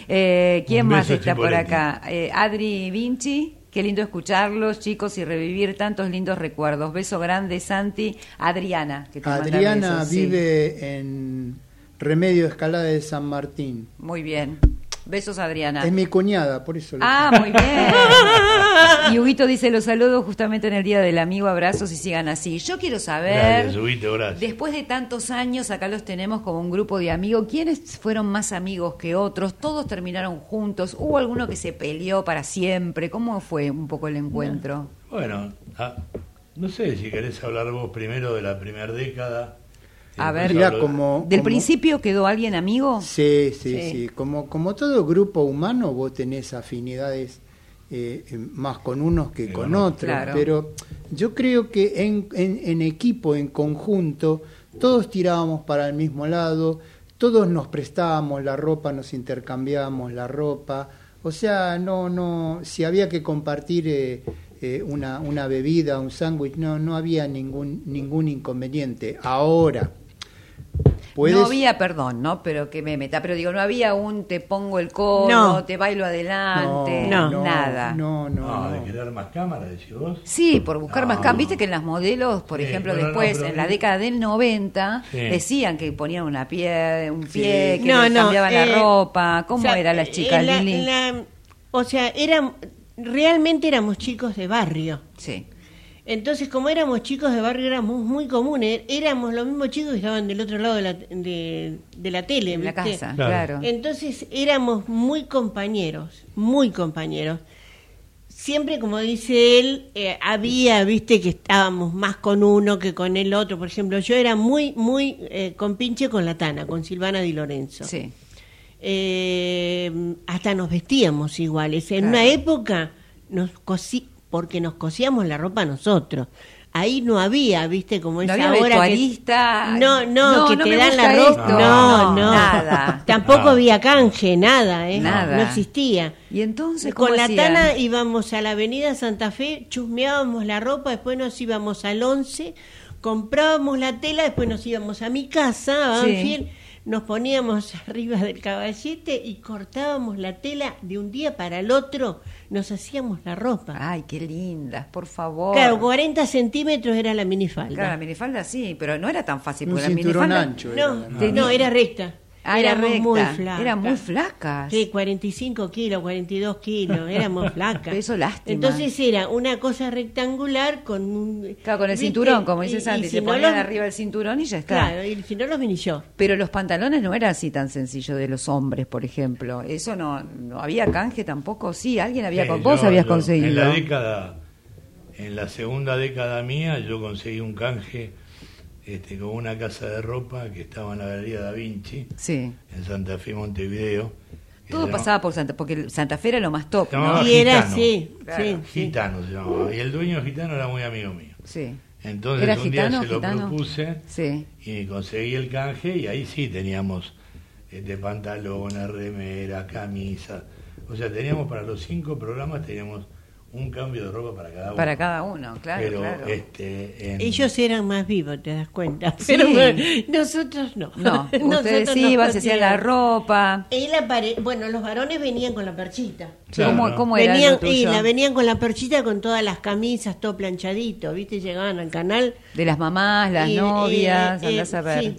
Eh, ¿Quién más está por acá? Eh, Adri Vinci. Qué lindo escucharlos, chicos, y revivir tantos lindos recuerdos. Beso grande, Santi. Adriana, que te Adriana besos, sí. vive en Remedio Escalada de San Martín. Muy bien. Besos, Adriana. Es mi cuñada, por eso. lo- Ah, muy bien. Y Huguito dice, los saludo justamente en el Día del Amigo, abrazos y sigan así. Yo quiero saber, Gracias, Huguito, gracias. después de tantos años, acá los tenemos como un grupo de amigos, ¿quiénes fueron más amigos que otros? ¿Todos terminaron juntos? ¿Hubo alguno que se peleó para siempre? ¿Cómo fue un poco el encuentro? Bueno, ah, no sé si querés hablar vos primero de la primera década. A ver, como, ¿Del como- principio quedó alguien amigo? Sí, sí, Sí. sí. Como, como todo grupo humano, vos tenés afinidades eh, más con unos que con otros. Claro. Pero yo creo que en, en, en equipo, en conjunto, todos tirábamos para el mismo lado, todos nos prestábamos la ropa, nos intercambiábamos la ropa. O sea, no, no, si había que compartir eh, eh, una, una bebida, un sándwich, no, no había ningún, ningún inconveniente. Ahora, puedes... No había, perdón, ¿no? Pero que me meta, pero digo, no había un te pongo el codo, No. te bailo adelante, No, nada. No, no, No, no. de querer más cámara, decís vos. Sí, por buscar No. más cámaras. Viste que en las modelos, por Sí, ejemplo, después, en la década del 90, Sí. decían que ponían una pie, un pie, que No, les no, cambiaban eh, la ropa. ¿Cómo O sea, eran las chicas, en la- Lili? la- o sea, eran, realmente éramos chicos de barrio. Sí. Entonces, como éramos chicos de barrio, éramos muy comunes. Éramos los mismos chicos que estaban del otro lado de la, de, de la tele. En la casa, Claro. claro. Entonces, éramos muy compañeros, muy compañeros. Siempre, como dice él, eh, había, viste, que estábamos más con uno que con el otro. Por ejemplo, yo era muy, muy eh, compinche con la Tana, con Silvana Di Lorenzo. Sí. Eh, hasta nos vestíamos iguales. En Claro. una época nos cosí, porque nos cosíamos la ropa nosotros. Ahí no había, viste, como es No ahora que no, no, No, que no te me dan la ropa. esto. No, No, no, nada. Tampoco No. había canje, nada, ¿eh? Nada. No existía. Y entonces, ¿cómo Con la? Tana íbamos a la avenida Santa Fe, chusmeábamos la ropa, después nos íbamos al 11, comprábamos la tela, después nos íbamos a mi casa, a Sí. Nos poníamos arriba del caballete y cortábamos la tela de un día para el otro, nos hacíamos la ropa. Ay, qué lindas, por favor. Claro, 40 centímetros era la minifalda. Claro, la minifalda sí, pero no era tan fácil. Un porque la cinturón minifalda- ancho. era No, no, era recta. Ah, era Éramos recta. muy flacas. Eran muy flacas. Sí, 45 kilos, 42 kilos, éramos flacas. Eso lástima. Entonces era una cosa rectangular con un... Claro, con el ¿viste? cinturón, como dice Y- y Santi, si se no ponían los- arriba el cinturón y ya está. Claro, y si no los mini shorts. Pero los pantalones no era así tan sencillo de los hombres, por ejemplo. Eso no, no había canje tampoco. Sí, alguien había Sí, con vos yo- habías yo- conseguido. En la década, en la segunda década mía, yo conseguí un canje este, con una casa de ropa que estaba en la Galería Da Vinci, Sí. en Santa Fe, Montevideo. Todo pasaba por Santa, porque Santa Fe era lo más top, ¿no? Y era así, Claro. sí, sí. Gitano se llamaba. Y el dueño gitano era muy amigo mío. Sí. Entonces ¿Era un día gitano, se lo gitano? propuse Sí. y conseguí el canje y ahí sí teníamos este, pantalones, remera, camisa. O sea, teníamos para los cinco programas teníamos un cambio de ropa para cada uno. Para cada uno, claro, Pero claro. este en- Ellos eran más vivos, te das cuenta. Sí. Pero bueno, nosotros no. No, Nosotros ustedes iban, se hacían la ropa. Y la pare- Bueno, los varones venían con la perchita. Claro. ¿Cómo, cómo era Venían, tuyo? y la venían con la perchita con todas las camisas, todo planchadito, ¿viste? Llegaban al canal. De las mamás, las Y, novias, eh, andás a ver. sí.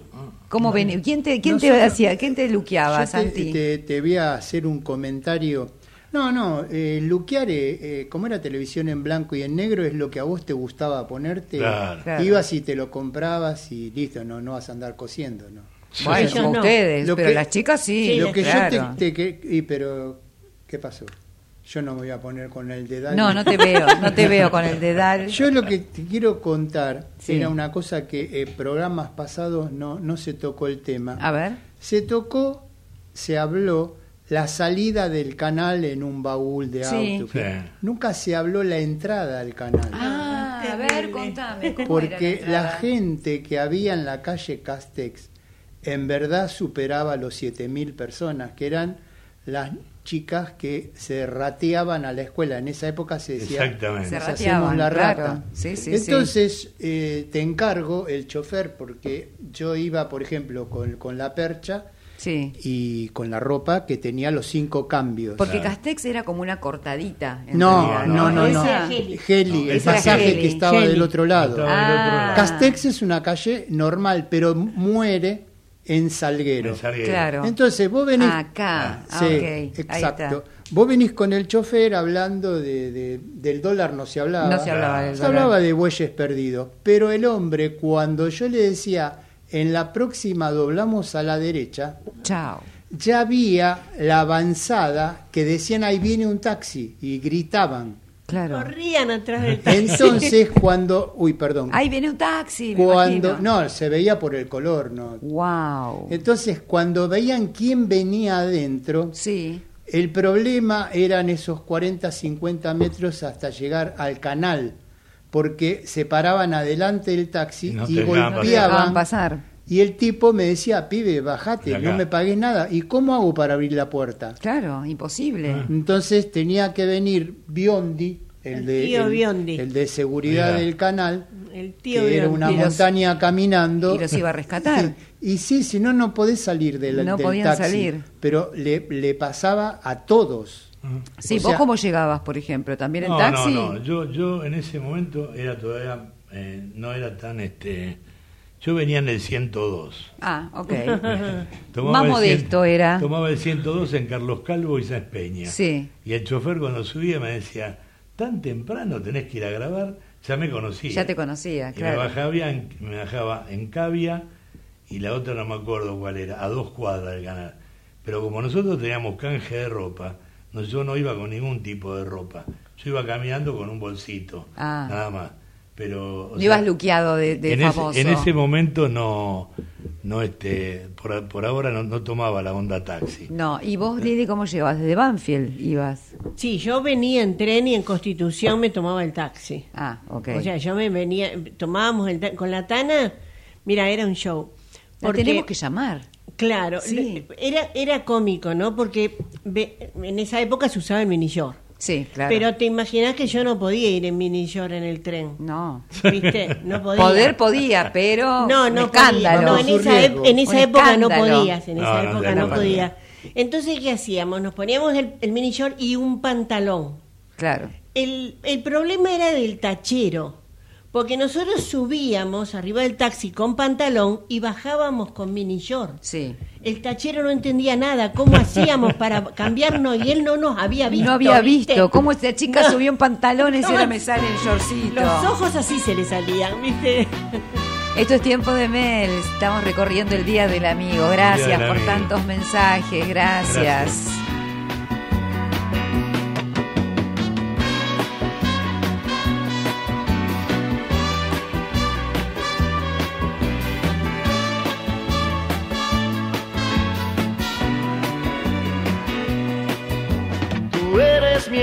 ¿Cómo ven? ¿Quién te, quién te hacía? ¿Quién te luqueaba, Yo te, Santi? te- te voy a hacer un comentario. No, no, eh, luquear, eh, eh, como era televisión en blanco y en negro, es lo que a vos te gustaba ponerte. Claro. Claro. Ibas y te lo comprabas y listo, no, no vas a andar cosiendo, ¿no? Bueno, como no. ustedes, Lo pero que- las chicas sí. Sí, lo que claro. yo te, te- que- y, pero, ¿qué pasó? Yo no me voy a poner con el dedal. No, no te veo, no te veo con el dedal. Yo lo que te quiero contar Sí. era una cosa que en programas pasados no, no se tocó el tema. A ver. Se tocó, se habló la salida del canal en un baúl de Sí. auto. Sí. Nunca se habló la entrada al canal. Ah, a ver, contame. ¿cómo era porque la, gente que había en la calle Castex en verdad superaba los 7.000 personas, que eran las chicas que se rateaban a la escuela. En esa época se decía, Exactamente. Se "Nos rateaban, hacemos la rata. claro. Sí, sí, sí. Entonces, eh, te encargo el chofer, porque yo iba, por ejemplo, con, con la percha Sí. y con la ropa que tenía los cinco cambios. Porque Castex era como una cortadita. en No, realidad, no, no, no. Era Heli. Heli, el pasaje Heli. que estaba Heli. del otro lado. Ah. Castex es una calle normal, pero muere en Salguero. En Salguero. Claro. Entonces vos venís. Acá. Ah, Sí, exacto. Vos venís con el chofer hablando de, de- del dólar, no se hablaba. No se hablaba del Se dólar. hablaba de bueyes perdidos. Pero el hombre, cuando yo le decía, en la próxima doblamos a la derecha, Chao. ya había la avanzada que decían ahí viene un taxi y gritaban. Claro. Corrían atrás del taxi. Entonces cuando, uy, perdón, Ahí viene un taxi. cuando no se veía por el color, no. Wow. Entonces cuando veían quién venía adentro, Sí. el problema eran esos 40, 50 metros hasta llegar al canal, porque se paraban adelante del taxi Y no No golpeaban. pasar. Y el tipo me decía, pibe, bajate, no me pagues nada. ¿Y cómo hago para abrir la puerta? Claro, imposible. Ah. Entonces tenía que venir Biondi, el, El de, tío el, Biondi. el de seguridad del canal, El tío que era una Y los- montaña caminando. y los iba a rescatar. y sí, si no, no podés salir del, No del podían taxi. salir. Pero le, le pasaba a todos. Sí, O vos sea- cómo llegabas, por ejemplo, también en No, taxi. no, no. Yo, yo en ese momento era todavía, eh, no era tan, este, yo venía en el 102. Ah, ok. Tomaba Más cien- modesto era. Tomaba el 102 en Carlos Calvo y Sáenz Peña. Sí. Y el chofer cuando subía me decía, tan temprano tenés que ir a grabar, ya me conocía. Ya te conocía, Y me claro. bajaba, en, me bajaba en Cavia y la otra no me acuerdo cuál era, a dos cuadras del canal. Pero como nosotros teníamos canje de ropa, no, yo no iba con ningún tipo de ropa. Yo iba caminando con un bolsito, Ah. nada más. Pero, o No sea, ibas luqueado de, de en, famoso. ese, en ese momento no, no este, por, por ahora no, no tomaba la onda taxi. No, ¿y vos, Lili, cómo llegabas? ¿Desde Banfield ibas? Sí, yo venía en tren y en Constitución me tomaba el taxi. Ah, ok. O sea, yo me venía, tomábamos el con la Tana, mira, era un show. La tenemos que llamar. Claro, Sí. era, era cómico, ¿no? Porque ve- en esa época se usaba el mini short. Sí, claro. Pero te imaginas que yo no podía ir en mini short en el tren. No. ¿Viste? No podía. Poder podía, pero No, un no escándalo. podía. No, en esa, ep- en esa época no podías. En esa No, no época no la podía. Entonces, ¿qué hacíamos? Nos poníamos el, el mini short y un pantalón. Claro. El, el problema era del tachero. Porque nosotros subíamos arriba del taxi con pantalón y bajábamos con mini short. Sí. El tachero no entendía nada. ¿Cómo hacíamos para cambiarnos? Y él no nos había visto. no había ¿viste? visto cómo esta chica No. subió en pantalones y ahora me sale en shortcito. Los ojos así se le salían, ¿viste? Esto es tiempo de Mel. Estamos recorriendo el Día del Amigo. Gracias del por Amigo. tantos mensajes. Gracias. Gracias.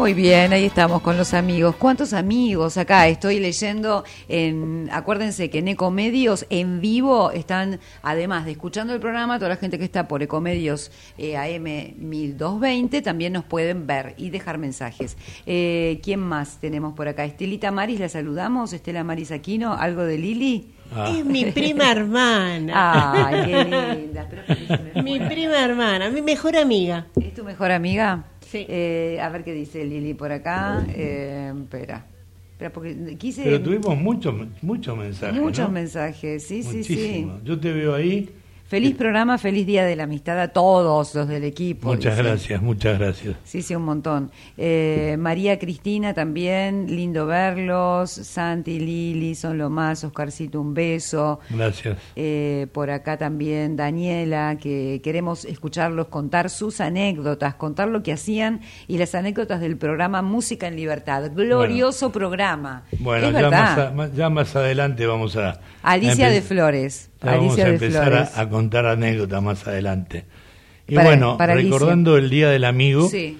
Muy bien, ahí estamos con los amigos. ¿Cuántos amigos acá? Estoy leyendo en, acuérdense que en Ecomedios en vivo están, además de escuchando el programa, toda la gente que está por Ecomedios eh, AM 1220 también nos pueden ver y dejar mensajes. Eh, ¿Quién más tenemos por acá? Estelita Maris, la saludamos. Estela Maris Aquino, ¿algo de Lili? Es mi prima hermana. Ay, qué linda. Que Mi prima hermana, mi mejor amiga. ¿Es tu mejor amiga? Sí. Eh, a ver qué dice Lili por acá. Eh, espera. Espera, porque quise. Pero tuvimos muchos muchos mensajes. Muchos ¿no? mensajes, sí, sí, sí. Muchísimos. Yo te veo ahí. Feliz programa, feliz día de la amistad a todos los del equipo. Muchas dice. gracias, muchas gracias. Sí, sí, un montón. Eh, María Cristina también, lindo verlos. Santi, Lili, son lo más. Oscarcito, un beso. Gracias. Eh, por acá también Daniela, que queremos escucharlos contar sus anécdotas, contar lo que hacían y las anécdotas del programa Música en Libertad. Glorioso programa. Bueno, ya verdad. más, a- más- ya más adelante vamos a... Alicia de Flores. vamos Alicia a de empezar Flores. a, a contar anécdotas más adelante. Y Para- bueno, para Alicia. recordando el Día del Amigo, Sí.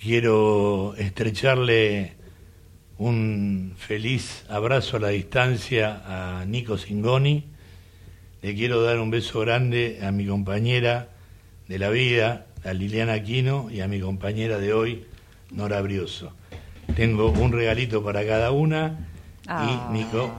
quiero estrecharle un feliz abrazo a la distancia a Nico Singoni. Le quiero dar un beso grande a mi compañera de la vida, a Liliana Aquino, y a mi compañera de hoy, Nora Brioso. Tengo un regalito para cada una Ah. y Nico,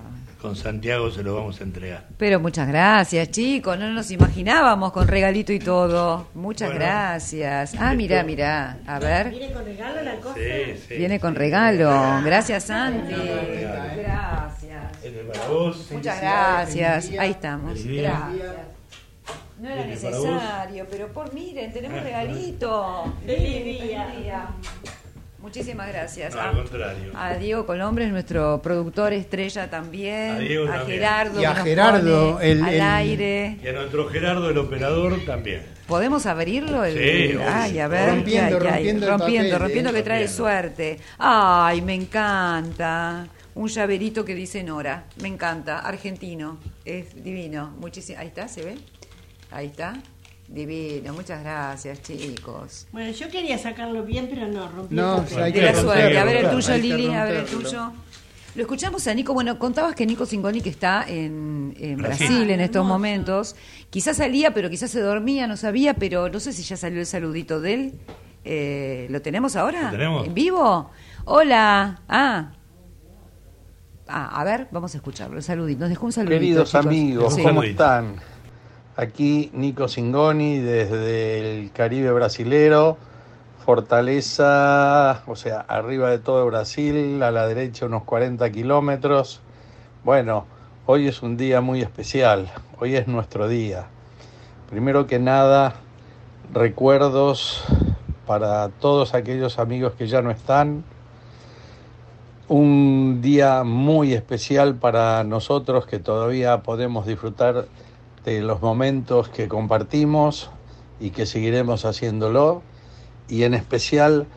con Santiago se lo vamos a entregar. Pero muchas gracias, chicos. No nos imaginábamos con regalito y todo. Muchas Bueno. gracias. Ah, mira, mira. A ver. ¿Viene con regalo la cosa? Sí, sí. Viene con regalo. Gracias, Santi. Gracias. Es para vos. Muchas gracias. Ahí estamos. Gracias. No era necesario, pero por miren, tenemos Ah, regalito. Feliz Feliz día. Muchísimas gracias. No, al contrario. A Diego Colombres, nuestro productor estrella también. A Diego a también. Gerardo. Y a Gerardo, el- al el- aire. Y a nuestro Gerardo, el operador, también. ¿Podemos abrirlo? El, Sí, Ay, a ver. Rompiendo, rompiendo el rompiendo, papel, rompiendo eh. que trae Rompiendo. suerte. Ay, me encanta. Un llaverito que dice Nora. Me encanta. Argentino. Es divino. Muchísimo. Ahí está, ¿se ve? Ahí está. Divino. Muchas gracias, chicos. Bueno, yo quería sacarlo bien, pero no, rompí No, hay De la suerte. A ver el tuyo, Lili. A ver el tuyo. Lo escuchamos a Nico. Bueno, contabas que Nico Singoni, que está en, en Brasil. Brasil en estos Hermoso. momentos, quizás salía, pero quizás se dormía, no sabía, pero no sé si ya salió el saludito de él. Eh, ¿Lo tenemos ahora? ¿Lo tenemos? ¿En vivo? Hola. Ah. Ah, a ver, vamos a escucharlo. El saludito. Nos dejó un saludito. Queridos chicos. amigos, Sí. ¿cómo están? Aquí Nico Singoni desde el Caribe brasilero, Fortaleza, o sea, arriba de todo Brasil, a la derecha unos 40 kilómetros. Bueno, hoy es un día muy especial, hoy es nuestro día. Primero que nada, recuerdos para todos aquellos amigos que ya no están, un día muy especial para nosotros que todavía podemos disfrutar de los momentos que compartimos y que seguiremos haciéndolo. Y en especial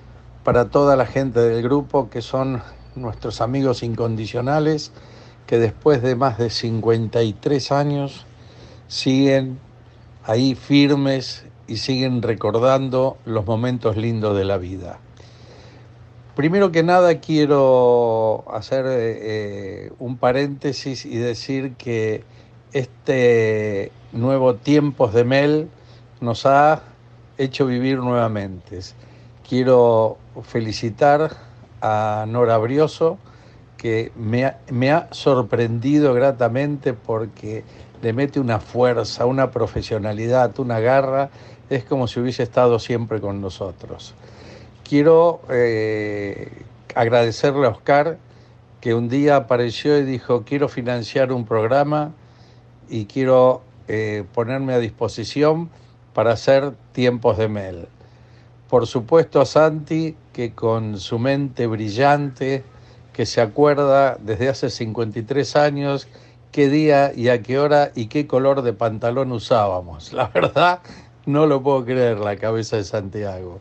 para toda la gente del grupo que son nuestros amigos incondicionales que después de más de 53 años siguen ahí firmes y siguen recordando los momentos lindos de la vida. Primero que nada quiero hacer eh, eh, un paréntesis y decir que este nuevo Tiempos de Mel nos ha hecho vivir nuevamente. Quiero felicitar a Nora Brioso, que me ha, sorprendido gratamente porque le mete una fuerza, una profesionalidad, una garra, es como si hubiese estado siempre con nosotros. Quiero eh, agradecerle a Oscar que un día apareció y dijo, quiero financiar un programa y quiero eh, ponerme a disposición para hacer tiempos de Mel. Por supuesto Santi, que con su mente brillante, que se acuerda desde hace 53 años qué día y a qué hora y qué color de pantalón usábamos. La verdad, no lo puedo creer, la cabeza de Santiago.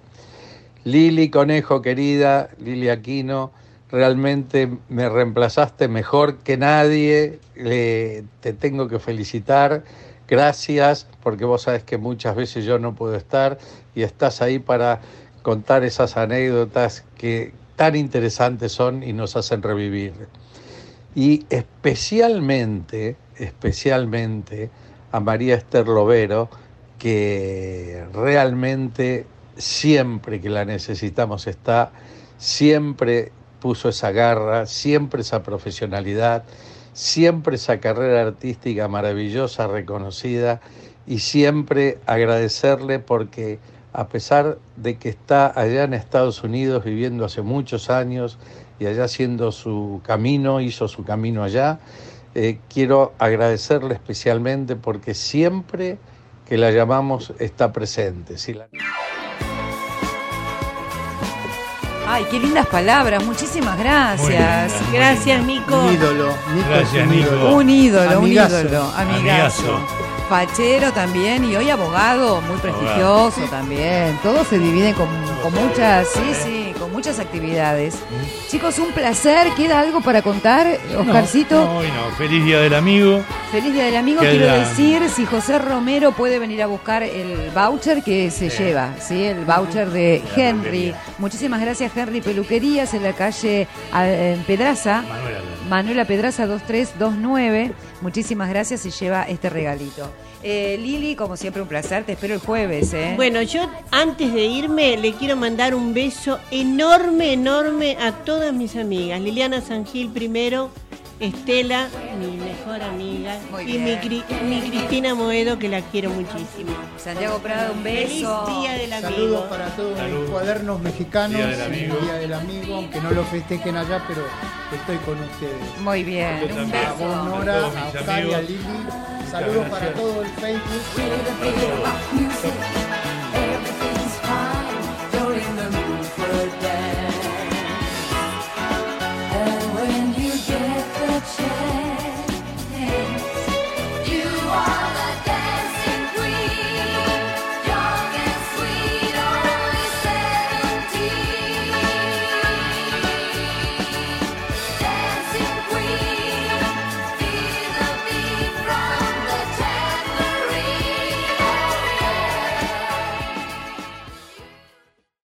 Lili Conejo, querida, Lili Aquino, realmente me reemplazaste mejor que nadie, te tengo que felicitar, gracias, porque vos sabes que muchas veces yo no puedo estar y estás ahí para contar esas anécdotas que tan interesantes son y nos hacen revivir. Y especialmente, especialmente a María Esther Lovero, que realmente siempre que la necesitamos está, siempre puso esa garra, siempre esa profesionalidad, siempre esa carrera artística maravillosa, reconocida, y siempre agradecerle porque a pesar de que está allá en Estados Unidos viviendo hace muchos años y allá haciendo su camino, hizo su camino allá, eh, quiero agradecerle especialmente porque siempre que la llamamos está presente. Si la- Ay, qué lindas palabras, muchísimas gracias. Bien. Gracias, Nico. Un ídolo. Nico Gracias, es un Nico. ídolo. Un ídolo, Amigazo. un ídolo, amigazo. Amigazo. Fachero también y hoy abogado, muy prestigioso también. Todos se dividen con, con muchas, sí, sí, con muchas actividades. Chicos, un placer. ¿Queda algo para contar, Oscarcito? No, no, no. Feliz Día del Amigo. Feliz Día del Amigo. Quiero decir, si José Romero puede venir a buscar el voucher que se lleva, ¿sí? El voucher de Henry. Muchísimas gracias, Henry Peluquerías, en la calle en Pedraza. Manuela. Manuela Pedraza 2329. Muchísimas gracias y lleva este regalito. Eh, Lili, como siempre, un placer. Te espero el jueves, ¿eh? Bueno, yo antes de irme le quiero mandar un beso enorme, enorme a todas mis amigas. Liliana Sangil primero, Estela, mi mejor amiga, Muy y mi, Cristina Moedo, que la quiero muchísimo. Santiago Prado, un Feliz beso. Día del Amigo. Saludos para todos Salud. mis cuadernos mexicanos. Día del amigo. el Día del Amigo, aunque no lo festejen allá, pero estoy con ustedes. Muy bien, un. A vos, Nora, a Oscar y a amigos. Lili. Saludos para todo el Facebook.